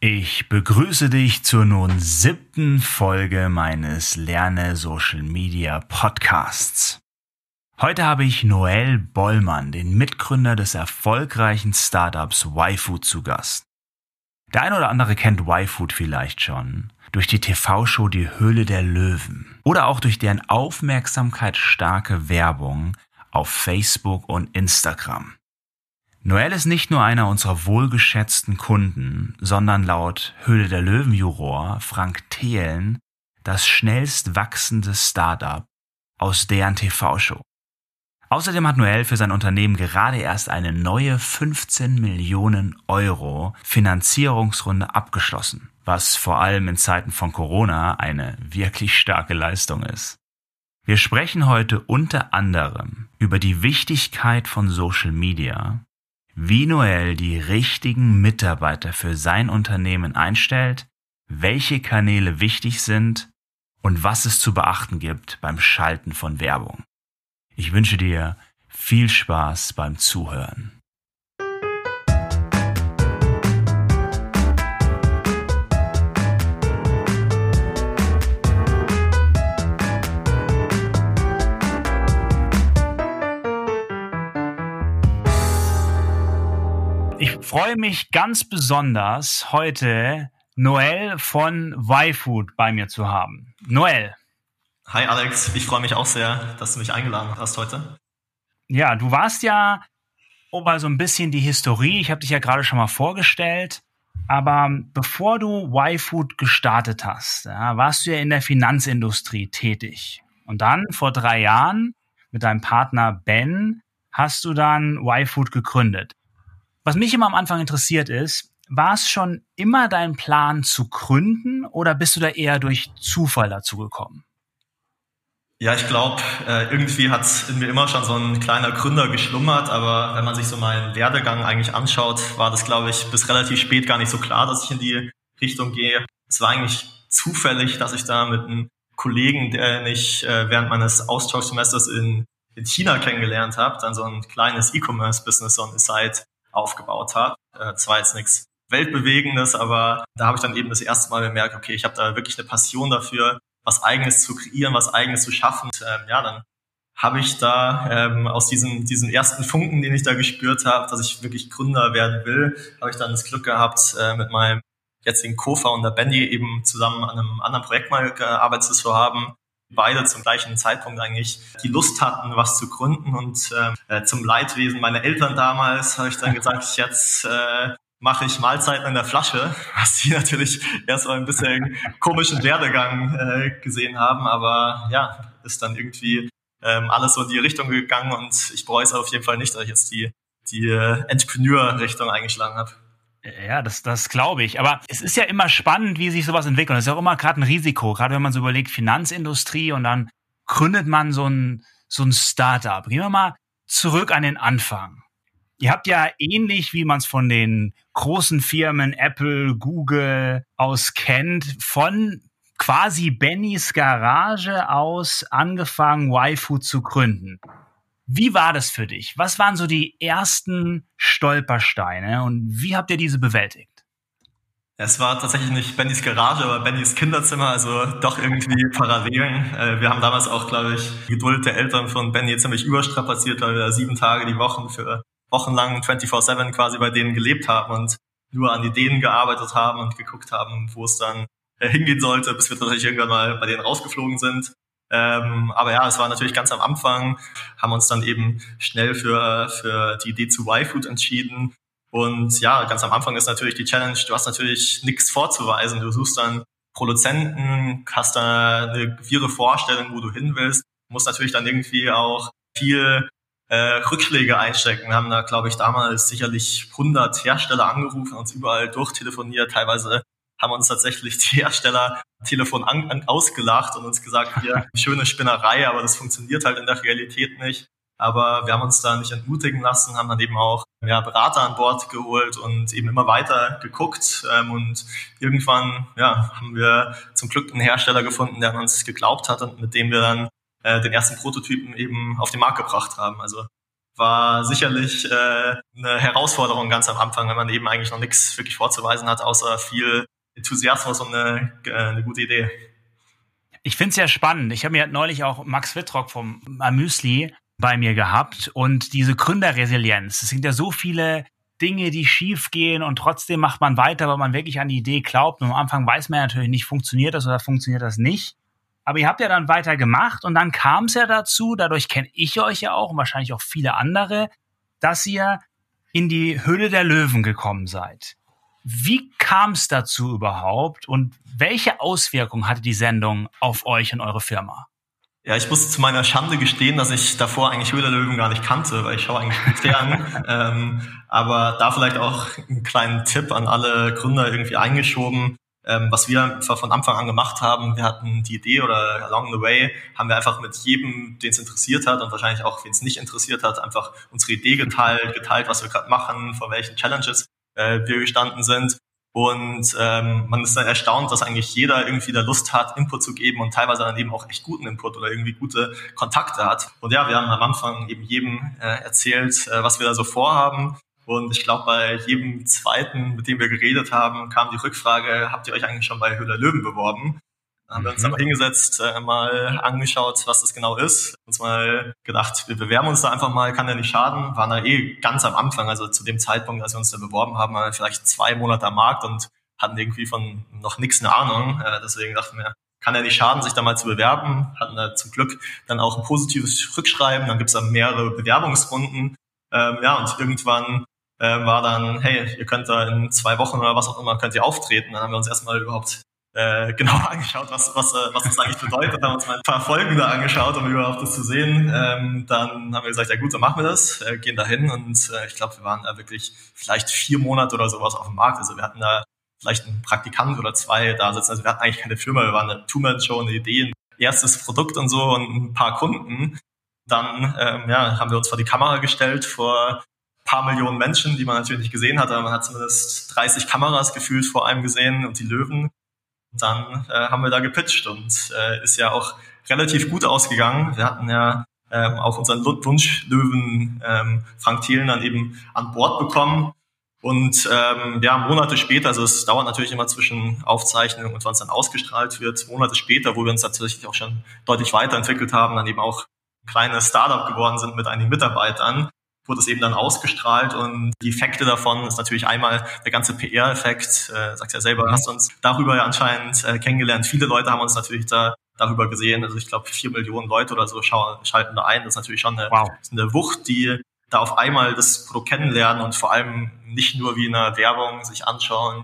Ich begrüße dich zur nun siebten Folge meines Lerne Social Media Podcasts. Heute habe ich Noel Bollmann, den Mitgründer des erfolgreichen Startups YFood zu Gast. Der eine oder andere kennt YFood vielleicht schon durch die TV-Show Die Höhle der Löwen oder auch durch deren aufmerksamkeitsstarke Werbung auf Facebook und Instagram. Noel ist nicht nur einer unserer wohlgeschätzten Kunden, sondern laut Höhle der Löwen-Juror Frank Thelen das schnellst wachsende Startup aus deren TV-Show. Außerdem hat Noel für sein Unternehmen gerade erst eine neue 15 Millionen Euro Finanzierungsrunde abgeschlossen, was vor allem in Zeiten von Corona eine wirklich starke Leistung ist. Wir sprechen heute unter anderem über die Wichtigkeit von Social Media, wie Noel die richtigen Mitarbeiter für sein Unternehmen einstellt, welche Kanäle wichtig sind und was es zu beachten gibt beim Schalten von Werbung. Ich wünsche dir viel Spaß beim Zuhören. Freue mich ganz besonders, heute Noel von YFood bei mir zu haben. Noel. Hi Alex, ich freue mich auch sehr, dass du mich eingeladen hast heute. Ja, du warst ja, mal so ein bisschen die Historie, ich habe dich ja gerade schon mal vorgestellt, aber bevor du YFood gestartet hast, ja, warst du ja in der Finanzindustrie tätig. Und dann vor drei Jahren mit deinem Partner Ben hast du dann YFood gegründet. Was mich immer am Anfang interessiert ist, war es schon immer dein Plan zu gründen oder bist du da eher durch Zufall dazu gekommen? Ja, ich glaube, äh, irgendwie hat in mir immer schon so ein kleiner Gründer geschlummert, aber wenn man sich so meinen Werdegang eigentlich anschaut, war das, glaube ich, bis relativ spät gar nicht so klar, dass ich in die Richtung gehe. Es war eigentlich zufällig, dass ich da mit einem Kollegen, den ich äh, während meines Austauschsemesters in, in China kennengelernt habe, dann so ein kleines E-Commerce-Business on the side aufgebaut hat. Äh, zwar jetzt nichts Weltbewegendes, aber da habe ich dann eben das erste Mal bemerkt, okay, ich habe da wirklich eine Passion dafür, was Eigenes zu kreieren, was Eigenes zu schaffen. Und, ähm, ja, dann habe ich da ähm, aus diesem, diesem ersten Funken, den ich da gespürt habe, dass ich wirklich Gründer werden will, habe ich dann das Glück gehabt, äh, mit meinem jetzigen Co-Founder Benny eben zusammen an einem anderen Projekt mal gearbeitet zu haben beide zum gleichen Zeitpunkt eigentlich die Lust hatten, was zu gründen. Und äh, zum Leidwesen meiner Eltern damals habe ich dann gesagt, jetzt äh, mache ich Mahlzeiten in der Flasche, was sie natürlich erstmal ein bisschen komischen Werdegang äh, gesehen haben. Aber ja, ist dann irgendwie ähm, alles so in die Richtung gegangen und ich bereue es auf jeden Fall nicht, dass ich jetzt die, die äh, Entrepreneur-Richtung eingeschlagen habe. Ja, das, das glaube ich. Aber es ist ja immer spannend, wie sich sowas entwickelt. Es ist ja auch immer gerade ein Risiko, gerade wenn man so überlegt, Finanzindustrie und dann gründet man so ein, so ein Startup. Gehen wir mal zurück an den Anfang. Ihr habt ja ähnlich, wie man es von den großen Firmen Apple, Google aus kennt, von quasi Bennys Garage aus angefangen, YFood zu gründen. Wie war das für dich? Was waren so die ersten Stolpersteine und wie habt ihr diese bewältigt? Es war tatsächlich nicht Bennys Garage, aber Bennys Kinderzimmer, also doch irgendwie Parallelen. Äh, wir haben damals auch, glaube ich, die Geduld der Eltern von Benny ziemlich überstrapaziert, weil wir sieben Tage die Woche für wochenlang 24-7 quasi bei denen gelebt haben und nur an Ideen gearbeitet haben und geguckt haben, wo es dann äh, hingehen sollte, bis wir tatsächlich irgendwann mal bei denen rausgeflogen sind. Ähm, aber ja, es war natürlich ganz am Anfang, haben uns dann eben schnell für, für die Idee zu Y-Food entschieden. Und ja, ganz am Anfang ist natürlich die Challenge, du hast natürlich nichts vorzuweisen. Du suchst dann Produzenten, hast da eine wirre Vorstellung, wo du hin willst. Musst natürlich dann irgendwie auch viel äh, Rückschläge einstecken. Wir haben da, glaube ich, damals sicherlich 100 Hersteller angerufen, uns überall durchtelefoniert, teilweise haben uns tatsächlich die Hersteller Telefon an, an, ausgelacht und uns gesagt, ja, schöne Spinnerei, aber das funktioniert halt in der Realität nicht. Aber wir haben uns da nicht entmutigen lassen, haben dann eben auch ja, Berater an Bord geholt und eben immer weiter geguckt. Ähm, und irgendwann ja, haben wir zum Glück einen Hersteller gefunden, der an uns geglaubt hat und mit dem wir dann äh, den ersten Prototypen eben auf den Markt gebracht haben. Also war sicherlich äh, eine Herausforderung ganz am Anfang, wenn man eben eigentlich noch nichts wirklich vorzuweisen hat, außer viel Enthusiasmus und eine, äh, eine gute Idee. Ich finde es ja spannend. Ich habe mir neulich auch Max Wittrock vom Amüsli bei mir gehabt und diese Gründerresilienz. Es sind ja so viele Dinge, die schief gehen und trotzdem macht man weiter, weil man wirklich an die Idee glaubt. Und am Anfang weiß man natürlich nicht, funktioniert das oder funktioniert das nicht. Aber ihr habt ja dann weiter gemacht und dann kam es ja dazu, dadurch kenne ich euch ja auch und wahrscheinlich auch viele andere, dass ihr in die Höhle der Löwen gekommen seid. Wie kam es dazu überhaupt und welche Auswirkungen hatte die Sendung auf euch und eure Firma? Ja, ich muss zu meiner Schande gestehen, dass ich davor eigentlich Höhle der Löwen gar nicht kannte, weil ich schaue eigentlich gut fern. ähm, aber da vielleicht auch einen kleinen Tipp an alle Gründer irgendwie eingeschoben. Ähm, was wir von Anfang an gemacht haben, wir hatten die Idee oder along the way haben wir einfach mit jedem, den es interessiert hat und wahrscheinlich auch, wen es nicht interessiert hat, einfach unsere Idee geteilt, geteilt, was wir gerade machen, vor welchen Challenges äh, wir gestanden sind. Und ähm, man ist dann erstaunt, dass eigentlich jeder irgendwie da Lust hat, Input zu geben und teilweise dann eben auch echt guten Input oder irgendwie gute Kontakte hat. Und ja, wir haben am Anfang eben jedem äh, erzählt, äh, was wir da so vorhaben. Und ich glaube, bei jedem zweiten, mit dem wir geredet haben, kam die Rückfrage, habt ihr euch eigentlich schon bei Höhler Löwen beworben? Haben wir uns mhm. aber hingesetzt, äh, mal angeschaut, was das genau ist. Uns mal gedacht, wir bewerben uns da einfach mal, kann ja nicht schaden. Waren da eh ganz am Anfang, also zu dem Zeitpunkt, als wir uns da beworben haben, waren wir vielleicht zwei Monate am Markt und hatten irgendwie von noch nichts eine Ahnung. Äh, deswegen dachten wir, kann ja nicht schaden, sich da mal zu bewerben. Hatten da zum Glück dann auch ein positives Rückschreiben. Dann gibt's da mehrere Bewerbungsrunden. Ähm, ja, und irgendwann äh, war dann, hey, ihr könnt da in zwei Wochen oder was auch immer, könnt ihr auftreten. Dann haben wir uns erstmal überhaupt äh, genau angeschaut, was, was, äh, was das eigentlich bedeutet, haben uns mal ein paar Folgen da angeschaut, um überhaupt das zu sehen. Ähm, dann haben wir gesagt, ja gut, dann machen wir das, äh, gehen da hin und äh, ich glaube, wir waren da wirklich vielleicht vier Monate oder sowas auf dem Markt. Also wir hatten da vielleicht einen Praktikant oder zwei da sitzen. Also wir hatten eigentlich keine Firma, wir waren eine Two-Man-Show, eine Idee, ein erstes Produkt und so und ein paar Kunden. Dann ähm, ja, haben wir uns vor die Kamera gestellt, vor paar Millionen Menschen, die man natürlich nicht gesehen hat, aber man hat zumindest 30 Kameras gefühlt vor einem gesehen und die Löwen. Dann äh, haben wir da gepitcht und äh, ist ja auch relativ gut ausgegangen. Wir hatten ja ähm, auch unseren Wunschlöwen ähm, Frank Thielen dann eben an Bord bekommen. Und ähm, ja, Monate später, also es dauert natürlich immer zwischen Aufzeichnung und wann es dann ausgestrahlt wird, Monate später, wo wir uns tatsächlich auch schon deutlich weiterentwickelt haben, dann eben auch kleine Startup geworden sind mit einigen Mitarbeitern, wurde es eben dann ausgestrahlt und die Effekte davon ist natürlich einmal der ganze PR-Effekt, äh, sagt ja selber, hast uns darüber ja anscheinend äh, kennengelernt. Viele Leute haben uns natürlich da darüber gesehen. Also ich glaube, vier Millionen Leute oder so schauen, schalten da ein. Das ist natürlich schon eine, wow. eine Wucht, die da auf einmal das Produkt kennenlernen und vor allem nicht nur wie in einer Werbung sich anschauen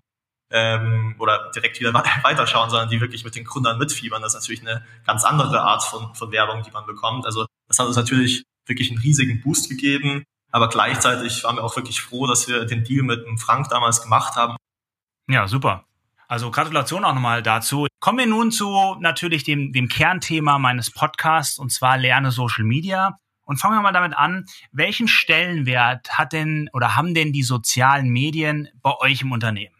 ähm, oder direkt wieder weiterschauen, sondern die wirklich mit den Gründern mitfiebern. Das ist natürlich eine ganz andere Art von, von Werbung, die man bekommt. Also das hat uns natürlich wirklich einen riesigen Boost gegeben. Aber gleichzeitig waren wir auch wirklich froh, dass wir den Deal mit dem Frank damals gemacht haben. Ja, super. Also Gratulation auch nochmal dazu. Kommen wir nun zu natürlich dem, dem Kernthema meines Podcasts und zwar Lerne Social Media. Und fangen wir mal damit an, welchen Stellenwert hat denn oder haben denn die sozialen Medien bei euch im Unternehmen?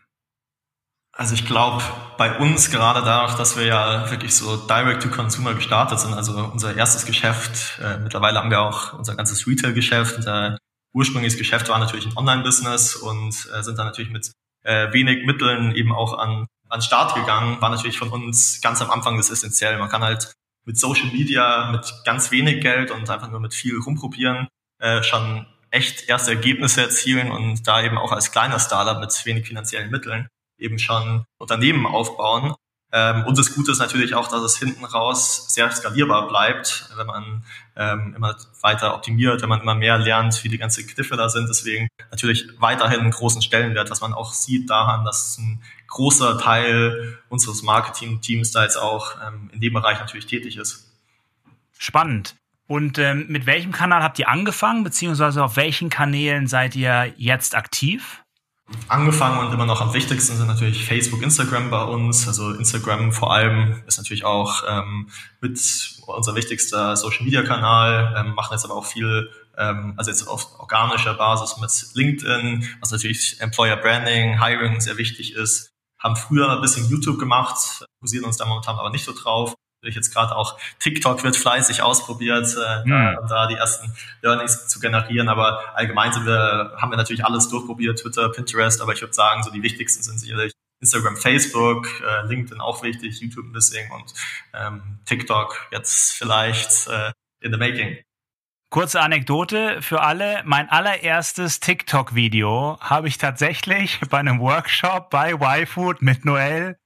Also ich glaube, bei uns gerade dadurch, dass wir ja wirklich so Direct-to-Consumer gestartet sind, also unser erstes Geschäft, äh, mittlerweile haben wir auch unser ganzes Retail-Geschäft, unser ursprüngliches Geschäft war natürlich ein Online-Business und äh, sind dann natürlich mit äh, wenig Mitteln eben auch an, an Start gegangen, war natürlich von uns ganz am Anfang das essentiell. Man kann halt mit Social Media, mit ganz wenig Geld und einfach nur mit viel rumprobieren, äh, schon echt erste Ergebnisse erzielen und da eben auch als kleiner Startup mit wenig finanziellen Mitteln eben schon Unternehmen aufbauen. Ähm, und das Gute ist natürlich auch, dass es hinten raus sehr skalierbar bleibt, wenn man ähm, immer weiter optimiert, wenn man immer mehr lernt, wie die ganzen Kniffe da sind. Deswegen natürlich weiterhin einen großen Stellenwert, was man auch sieht daran, dass ein großer Teil unseres Marketing-Teams da jetzt auch ähm, in dem Bereich natürlich tätig ist. Spannend. Und ähm, mit welchem Kanal habt ihr angefangen, beziehungsweise auf welchen Kanälen seid ihr jetzt aktiv? Angefangen und immer noch am wichtigsten sind natürlich Facebook, Instagram bei uns. Also Instagram vor allem ist natürlich auch ähm, mit unser wichtigster Social Media Kanal, ähm, machen jetzt aber auch viel, ähm, also jetzt auf organischer Basis mit LinkedIn, was natürlich Employer Branding, Hiring sehr wichtig ist. Haben früher ein bisschen YouTube gemacht, fokussieren uns da momentan aber nicht so drauf. Jetzt gerade auch TikTok wird fleißig ausprobiert, äh, mhm. da, da, die ersten Learnings zu generieren. Aber allgemein sind wir, haben wir natürlich alles durchprobiert, Twitter, Pinterest, aber ich würde sagen, so die wichtigsten sind sicherlich Instagram, Facebook, äh, LinkedIn auch wichtig, YouTube bisschen und ähm, TikTok jetzt vielleicht äh, in the making. Kurze Anekdote für alle. Mein allererstes TikTok-Video habe ich tatsächlich bei einem Workshop bei YFood mit Noel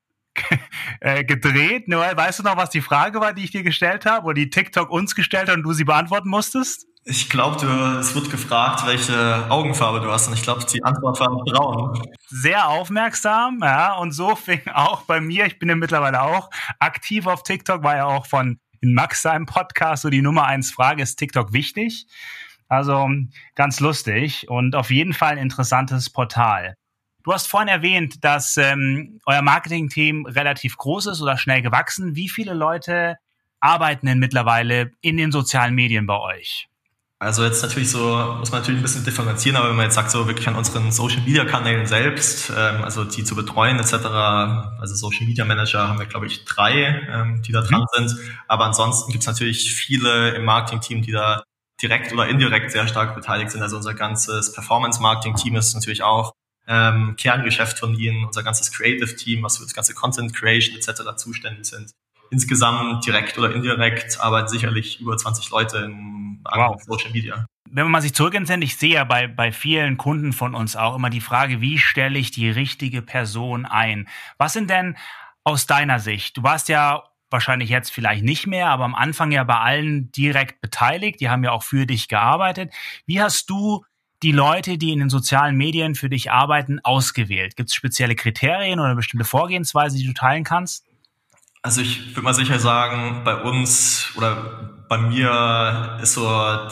gedreht. Noel, weißt du noch, was die Frage war, die ich dir gestellt habe oder die TikTok uns gestellt hat und du sie beantworten musstest? Ich glaube, es wird gefragt, welche Augenfarbe du hast und ich glaube, die Antwort war braun. Sehr aufmerksam, ja, und so fing auch bei mir, ich bin ja mittlerweile auch aktiv auf TikTok, war ja auch von in Max seinem Podcast so die Nummer eins Frage, ist TikTok wichtig? Also ganz lustig und auf jeden Fall ein interessantes Portal. Du hast vorhin erwähnt, dass ähm, euer Marketing-Team relativ groß ist oder schnell gewachsen. Wie viele Leute arbeiten denn mittlerweile in den sozialen Medien bei euch? Also jetzt natürlich so, muss man natürlich ein bisschen differenzieren, aber wenn man jetzt sagt, so wirklich an unseren Social Media Kanälen selbst, ähm, also die zu betreuen etc., also Social Media Manager haben wir, glaube ich, drei, ähm, die da dran mhm. sind. Aber ansonsten gibt es natürlich viele im Marketing-Team, die da direkt oder indirekt sehr stark beteiligt sind. Also unser ganzes Performance-Marketing-Team ist natürlich auch ähm, Kerngeschäft von ihnen, unser ganzes Creative-Team, was für das ganze Content Creation etc. zuständig sind insgesamt direkt oder indirekt arbeiten sicherlich über 20 Leute in wow. Social Media. Wenn man sich zurückentsendet, ich sehe ja bei, bei vielen Kunden von uns auch immer die Frage, wie stelle ich die richtige Person ein? Was sind denn aus deiner Sicht? Du warst ja wahrscheinlich jetzt vielleicht nicht mehr, aber am Anfang ja bei allen direkt beteiligt. Die haben ja auch für dich gearbeitet. Wie hast du die Leute, die in den sozialen Medien für dich arbeiten, ausgewählt? Gibt es spezielle Kriterien oder eine bestimmte Vorgehensweise, die du teilen kannst? Also ich würde mal sicher sagen, bei uns oder bei mir ist so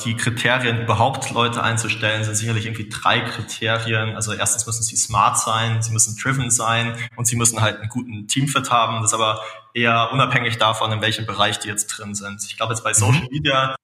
die Kriterien überhaupt Leute einzustellen, sind sicherlich irgendwie drei Kriterien. Also erstens müssen sie smart sein, sie müssen driven sein und sie müssen halt einen guten Teamfit haben. Das ist aber eher unabhängig davon, in welchem Bereich die jetzt drin sind. Ich glaube jetzt bei Social mhm. Media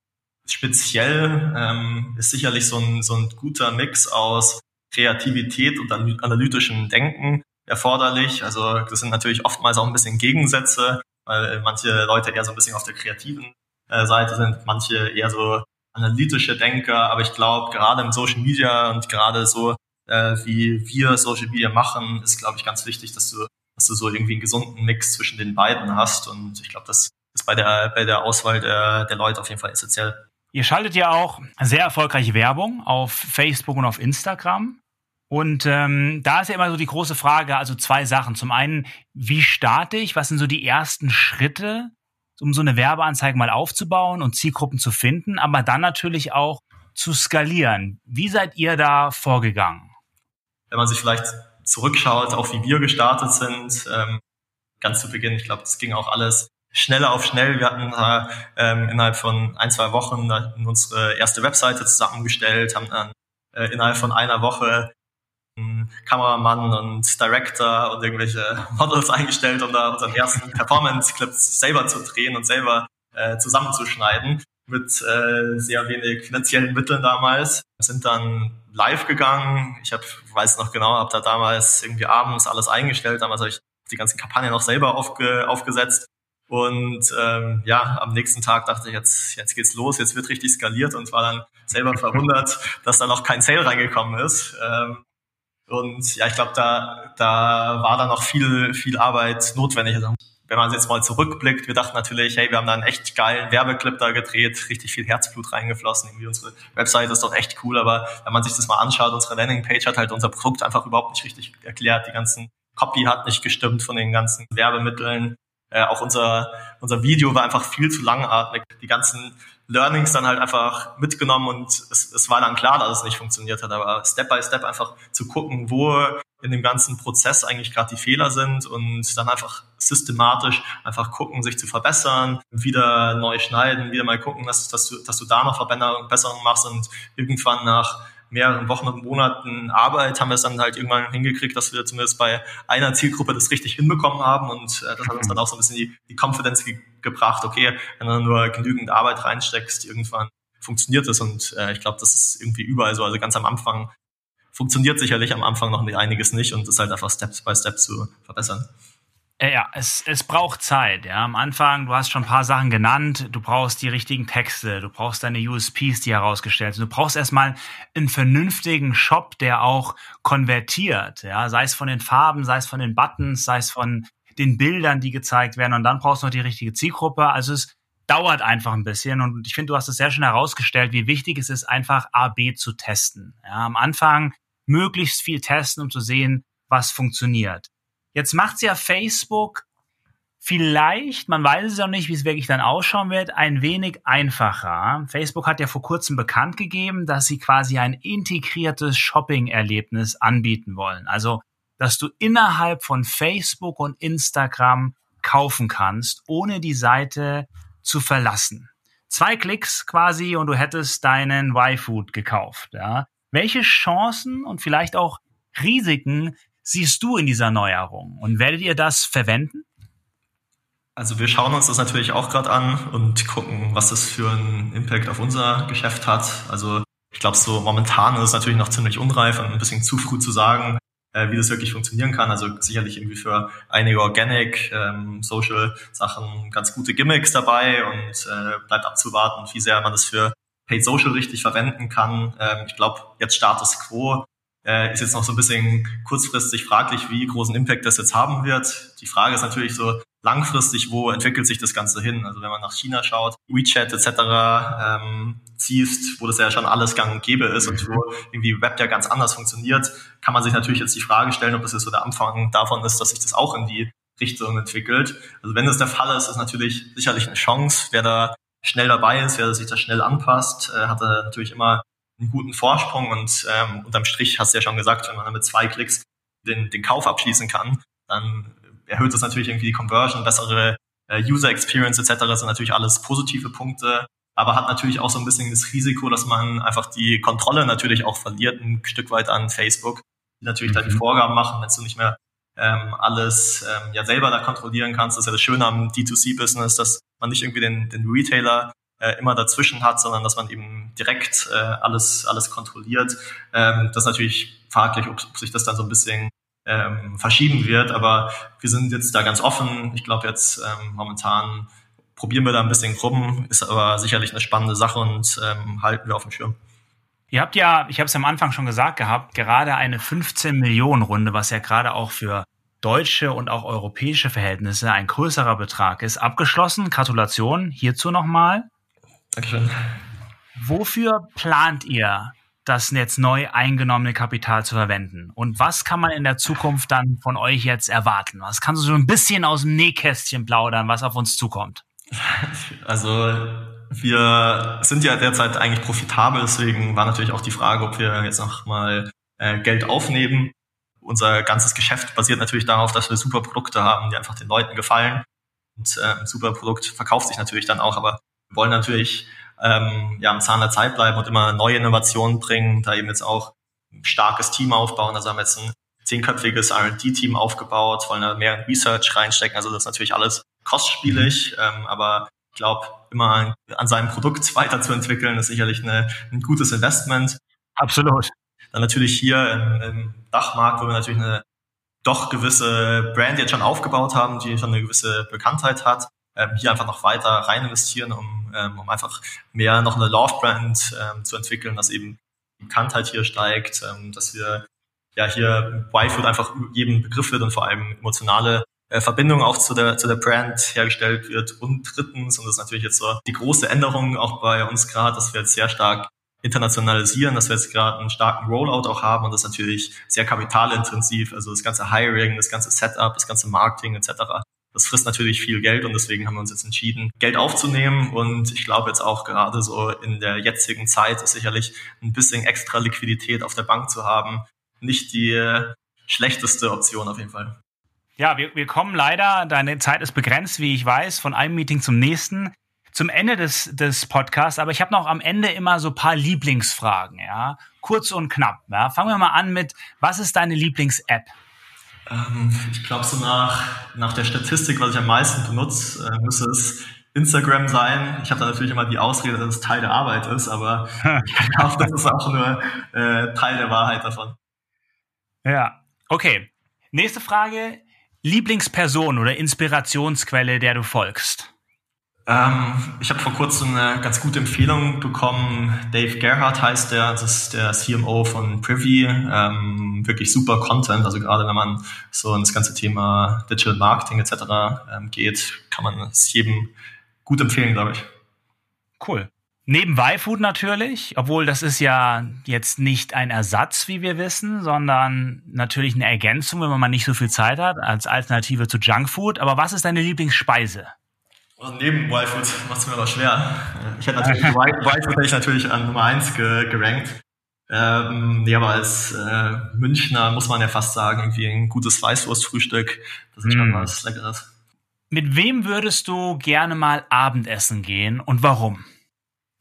speziell ähm, ist sicherlich so ein, so ein guter Mix aus Kreativität und analytischem Denken erforderlich. Also das sind natürlich oftmals auch ein bisschen Gegensätze, weil manche Leute eher so ein bisschen auf der kreativen äh, Seite sind, manche eher so analytische Denker. Aber ich glaube, gerade im Social Media und gerade so, äh, wie wir Social Media machen, ist, glaube ich, ganz wichtig, dass du, dass du so irgendwie einen gesunden Mix zwischen den beiden hast. Und ich glaube, das ist bei der, bei der Auswahl der, der Leute auf jeden Fall essentiell. Ihr schaltet ja auch sehr erfolgreiche Werbung auf Facebook und auf Instagram. Und ähm, da ist ja immer so die große Frage, also zwei Sachen. Zum einen, wie starte ich? Was sind so die ersten Schritte, um so eine Werbeanzeige mal aufzubauen und Zielgruppen zu finden, aber dann natürlich auch zu skalieren. Wie seid ihr da vorgegangen? Wenn man sich vielleicht zurückschaut, auch wie wir gestartet sind, ähm, ganz zu Beginn, ich glaube, das ging auch alles schneller auf schnell. Wir hatten da ähm, innerhalb von ein, zwei Wochen unsere erste Webseite zusammengestellt, haben dann äh, innerhalb von einer Woche Kameramann und Director und irgendwelche Models eingestellt, um da unseren ersten Performance-Clips selber zu drehen und selber äh, zusammenzuschneiden mit äh, sehr wenig finanziellen Mitteln damals. Wir sind dann live gegangen. Ich hab, weiß noch genau, habe da damals irgendwie abends alles eingestellt. Damals habe ich die ganzen Kampagnen noch selber aufge, aufgesetzt. Und ähm, ja, am nächsten Tag dachte ich, jetzt, jetzt geht's los, jetzt wird richtig skaliert und war dann selber verwundert, dass da noch kein Sale reingekommen ist. Ähm, und ja, ich glaube, da, da war dann noch viel, viel Arbeit notwendig. Also, wenn man jetzt mal zurückblickt, wir dachten natürlich, hey, wir haben da einen echt geilen Werbeclip da gedreht, richtig viel Herzblut reingeflossen. Irgendwie unsere Website ist doch echt cool, aber wenn man sich das mal anschaut, unsere Landingpage hat halt unser Produkt einfach überhaupt nicht richtig erklärt. Die ganzen Copy hat nicht gestimmt von den ganzen Werbemitteln. Äh, auch unser, unser Video war einfach viel zu langatmig. Die ganzen Learnings dann halt einfach mitgenommen und es, es war dann klar, dass es nicht funktioniert hat, aber Step by Step einfach zu gucken, wo in dem ganzen Prozess eigentlich gerade die Fehler sind und dann einfach systematisch einfach gucken, sich zu verbessern, wieder neu schneiden, wieder mal gucken, dass, dass, du, dass du da noch Verbesserungen machst und irgendwann nach mehreren Wochen und Monaten Arbeit haben wir es dann halt irgendwann hingekriegt, dass wir zumindest bei einer Zielgruppe das richtig hinbekommen haben und äh, das hat uns dann auch so ein bisschen die, die Confidence ge gebracht, okay, wenn du nur genügend Arbeit reinsteckst, irgendwann funktioniert das und äh, ich glaube, das ist irgendwie überall so, also ganz am Anfang funktioniert sicherlich am Anfang noch einiges nicht und das halt einfach Step by Step zu verbessern. Äh, ja, es, es braucht Zeit. Ja, am Anfang, du hast schon ein paar Sachen genannt. Du brauchst die richtigen Texte, du brauchst deine USPs, die herausgestellt sind. Du brauchst erstmal einen vernünftigen Shop, der auch konvertiert. Ja, sei es von den Farben, sei es von den Buttons, sei es von den Bildern, die gezeigt werden. Und dann brauchst du noch die richtige Zielgruppe. Also es dauert einfach ein bisschen. Und ich finde, du hast es sehr schön herausgestellt, wie wichtig es ist, einfach A, B zu testen. Ja, am Anfang möglichst viel testen, um zu sehen, was funktioniert. Jetzt macht's ja Facebook vielleicht, man weiß es auch nicht, wie es wirklich dann ausschauen wird, ein wenig einfacher. Facebook hat ja vor kurzem bekannt gegeben, dass sie quasi ein integriertes Shopping-Erlebnis anbieten wollen. Also, dass du innerhalb von Facebook und Instagram kaufen kannst, ohne die Seite zu verlassen. Zwei Klicks quasi und du hättest deinen Y-Food gekauft. Ja. Welche Chancen und vielleicht auch Risiken siehst du in dieser Neuerung? Und werdet ihr das verwenden? Also wir schauen uns das natürlich auch gerade an und gucken, was das für einen Impact auf unser Geschäft hat. Also ich glaube, so momentan ist es natürlich noch ziemlich unreif und ein bisschen zu früh zu sagen, äh, wie das wirklich funktionieren kann. Also sicherlich irgendwie für einige Organic, ähm, Social Sachen ganz gute Gimmicks dabei und äh, bleibt abzuwarten, wie sehr man das für Paid Social richtig verwenden kann. Ähm, ich glaube, jetzt Status Quo äh, ist jetzt noch so ein bisschen kurzfristig fraglich, wie großen Impact das jetzt haben wird. Die Frage ist natürlich so langfristig, wo entwickelt sich das Ganze hin? Also wenn man nach China schaut, WeChat etc. Ähm, ziehst, wo das ja schon alles gang und gäbe ist und wo irgendwie Web ja ganz anders funktioniert, kann man sich natürlich jetzt die Frage stellen, ob das jetzt so der Anfang davon ist, dass sich das auch in die Richtung entwickelt. Also wenn das der Fall ist, ist natürlich sicherlich eine Chance. Wer da schnell dabei ist, wer sich da schnell anpasst, äh, hat da natürlich immer einen guten Vorsprung und ähm, unterm Strich hast du ja schon gesagt, wenn man dann mit zwei Klicks den, den Kauf abschließen kann, dann erhöht das natürlich irgendwie die Conversion, bessere äh, User Experience etc. Das sind natürlich alles positive Punkte, aber hat natürlich auch so ein bisschen das Risiko, dass man einfach die Kontrolle natürlich auch verliert, ein Stück weit an Facebook, die natürlich mhm. da die. Vorgaben machen, wenn du nicht mehr ähm, alles ähm, ja selber da kontrollieren kannst. Das ist ja das Schöne am D2C-Business, dass man nicht irgendwie den, den Retailer äh, immer dazwischen hat, sondern dass man eben direkt äh, alles, alles kontrolliert. Ähm, das ist natürlich fraglich, ob, ob sich das dann so ein bisschen ähm, verschieben wird, aber wir sind jetzt da ganz offen. Ich glaube jetzt ähm, momentan probieren wir da ein bisschen rum, ist aber sicherlich eine spannende Sache und ähm, halten wir auf dem Schirm. Ihr habt ja, ich habe es am Anfang schon gesagt gehabt, gerade eine 15 Millionen Runde, was ja gerade auch für deutsche und auch europäische Verhältnisse ein größerer Betrag ist, abgeschlossen. Gratulation hierzu nochmal. Dankeschön. Wofür plant ihr, das jetzt neu eingenommene Kapital zu verwenden? Und was kann man in der Zukunft dann von euch jetzt erwarten? Was kannst du so ein bisschen aus dem Nähkästchen plaudern, was auf uns zukommt? Also wir sind ja derzeit eigentlich profitabel, deswegen war natürlich auch die Frage, ob wir jetzt noch mal äh, Geld aufnehmen. Unser ganzes Geschäft basiert natürlich darauf, dass wir super Produkte haben, die einfach den Leuten gefallen. Und äh, ein super Produkt verkauft sich natürlich dann auch, aber wollen natürlich ähm, ja, am Zahn der Zeit bleiben und immer neue Innovationen bringen, da eben jetzt auch ein starkes Team aufbauen. Also haben wir jetzt ein zehnköpfiges R&D-Team aufgebaut, wollen da mehr Research reinstecken. Also das ist natürlich alles kostspielig, mhm. ähm, aber ich glaube, immer an, an, seinem Produkt weiterzuentwickeln, ist sicherlich eine, ein gutes Investment. Absolut. Dann natürlich hier im, im Dachmarkt, wo wir natürlich eine doch gewisse Brand jetzt schon aufgebaut haben, die schon eine gewisse Bekanntheit hat, ähm, hier einfach noch weiter rein investieren, um, ähm, um einfach mehr noch eine Love-Brand ähm, zu entwickeln, dass eben die Bekanntheit hier steigt, ähm, dass wir ja hier Y-Food einfach jedem Begriff wird und vor allem emotionale äh, Verbindung auch zu der, zu der Brand hergestellt wird. Und drittens, und das ist natürlich jetzt so die große Änderung auch bei uns gerade, dass wir jetzt sehr stark internationalisieren, dass wir jetzt gerade einen starken Rollout auch haben und das natürlich sehr kapitalintensiv, also das ganze Hiring, das ganze Setup, das ganze Marketing etc. Frisst natürlich viel Geld und deswegen haben wir uns jetzt entschieden, Geld aufzunehmen. Und ich glaube jetzt auch gerade so in der jetzigen Zeit ist sicherlich ein bisschen extra Liquidität auf der Bank zu haben nicht die schlechteste Option auf jeden Fall. Ja, wir, wir kommen leider, deine Zeit ist begrenzt, wie ich weiß, von einem Meeting zum nächsten, zum Ende des, des Podcasts. Aber ich habe noch am Ende immer so paar Lieblingsfragen, ja. Kurz und knapp. Ja. Fangen wir mal an mit, was ist deine Lieblings-App? Ähm, ich glaube, so nach, nach der Statistik, was ich am meisten benutze, äh, müsste es Instagram sein. Ich habe da natürlich immer die Ausrede, dass es Teil der Arbeit ist, aber ich glaube, das ist auch nur äh, Teil der Wahrheit davon. Ja, okay. Nächste Frage. Lieblingsperson oder Inspirationsquelle, der du folgst? Ähm, ich habe vor kurzem eine ganz gute Empfehlung bekommen. Dave Gerhardt heißt der, das ist der CMO von Privy. Ähm, wirklich super Content. Also gerade wenn man so ins ganze Thema Digital Marketing etc. Ähm, geht, kann man es jedem gut empfehlen, glaube ich. Cool. Neben Y-Food natürlich, obwohl das ist ja jetzt nicht ein Ersatz, wie wir wissen, sondern natürlich eine Ergänzung, wenn man nicht so viel Zeit hat, als Alternative zu Junkfood. Aber was ist deine Lieblingsspeise? Also neben Y-Food macht es mir aber schwer. Ich hätte natürlich Y-Food hätte ich natürlich an Nummer eins ge gerankt. Ähm, nee, aber als äh, Münchner muss man ja fast sagen, irgendwie ein gutes Weißwurstfrühstück, das ist mm. schon was Leckeres. Mit wem würdest du gerne mal Abendessen gehen und warum?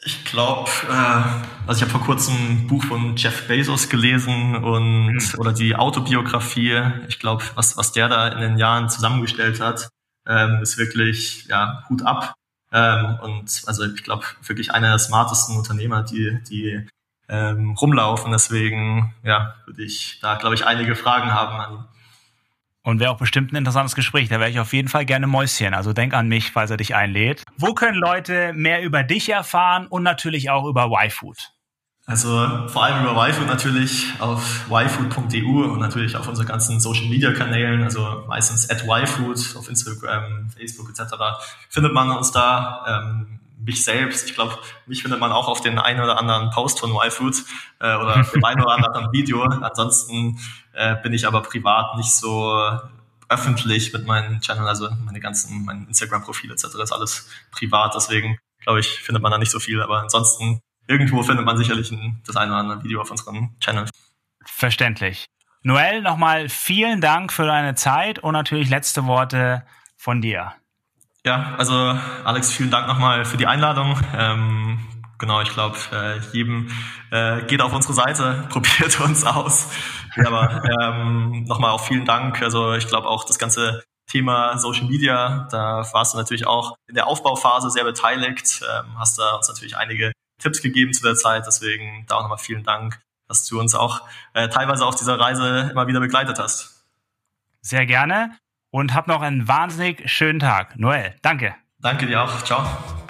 Ich glaube, äh, also ich habe vor kurzem ein Buch von Jeff Bezos gelesen und mhm. oder die Autobiografie. Ich glaube, was was der da in den Jahren zusammengestellt hat, ähm, ist wirklich ja Hut ab. Ähm, und also ich glaube wirklich einer der smartesten Unternehmer, die die ähm, rumlaufen. Deswegen ja würde ich da glaube ich einige Fragen haben an ihn. Und wäre auch bestimmt ein interessantes Gespräch. Da wäre ich auf jeden Fall gerne Mäuschen. Also denk an mich, falls er dich einlädt. Wo können Leute mehr über dich erfahren und natürlich auch über YFood? Also vor allem über YFood natürlich auf yfood.eu und natürlich auf unseren ganzen Social Media Kanälen, also meistens at yfood auf Instagram, Facebook etc. findet man uns da. Ähm, mich selbst, ich glaube, mich findet man auch auf den einen oder anderen Post von YFood äh, oder dem einen oder anderen Video. Ansonsten äh, bin ich aber privat nicht so öffentlich mit meinem Channel, also meine ganzen, mein Instagram-Profil etc. ist alles privat, deswegen glaube ich, findet man da nicht so viel, aber ansonsten irgendwo findet man sicherlich ein, das eine oder andere Video auf unserem Channel. Verständlich. Noel, nochmal vielen Dank für deine Zeit und natürlich letzte Worte von dir. Ja, also Alex, vielen Dank nochmal für die Einladung. Ähm, genau, ich glaube, äh, jedem äh, geht auf unsere Seite, probiert uns aus. Ja, aber ähm, nochmal auch vielen Dank. Also ich glaube auch das ganze Thema Social Media, da warst du natürlich auch in der Aufbauphase sehr beteiligt, ähm, hast da uns natürlich einige Tipps gegeben zu der Zeit. Deswegen da auch nochmal vielen Dank, dass du uns auch äh, teilweise auf dieser Reise immer wieder begleitet hast. Sehr gerne und hab noch einen wahnsinnig schönen Tag. Noel, danke. Danke dir auch. Ciao.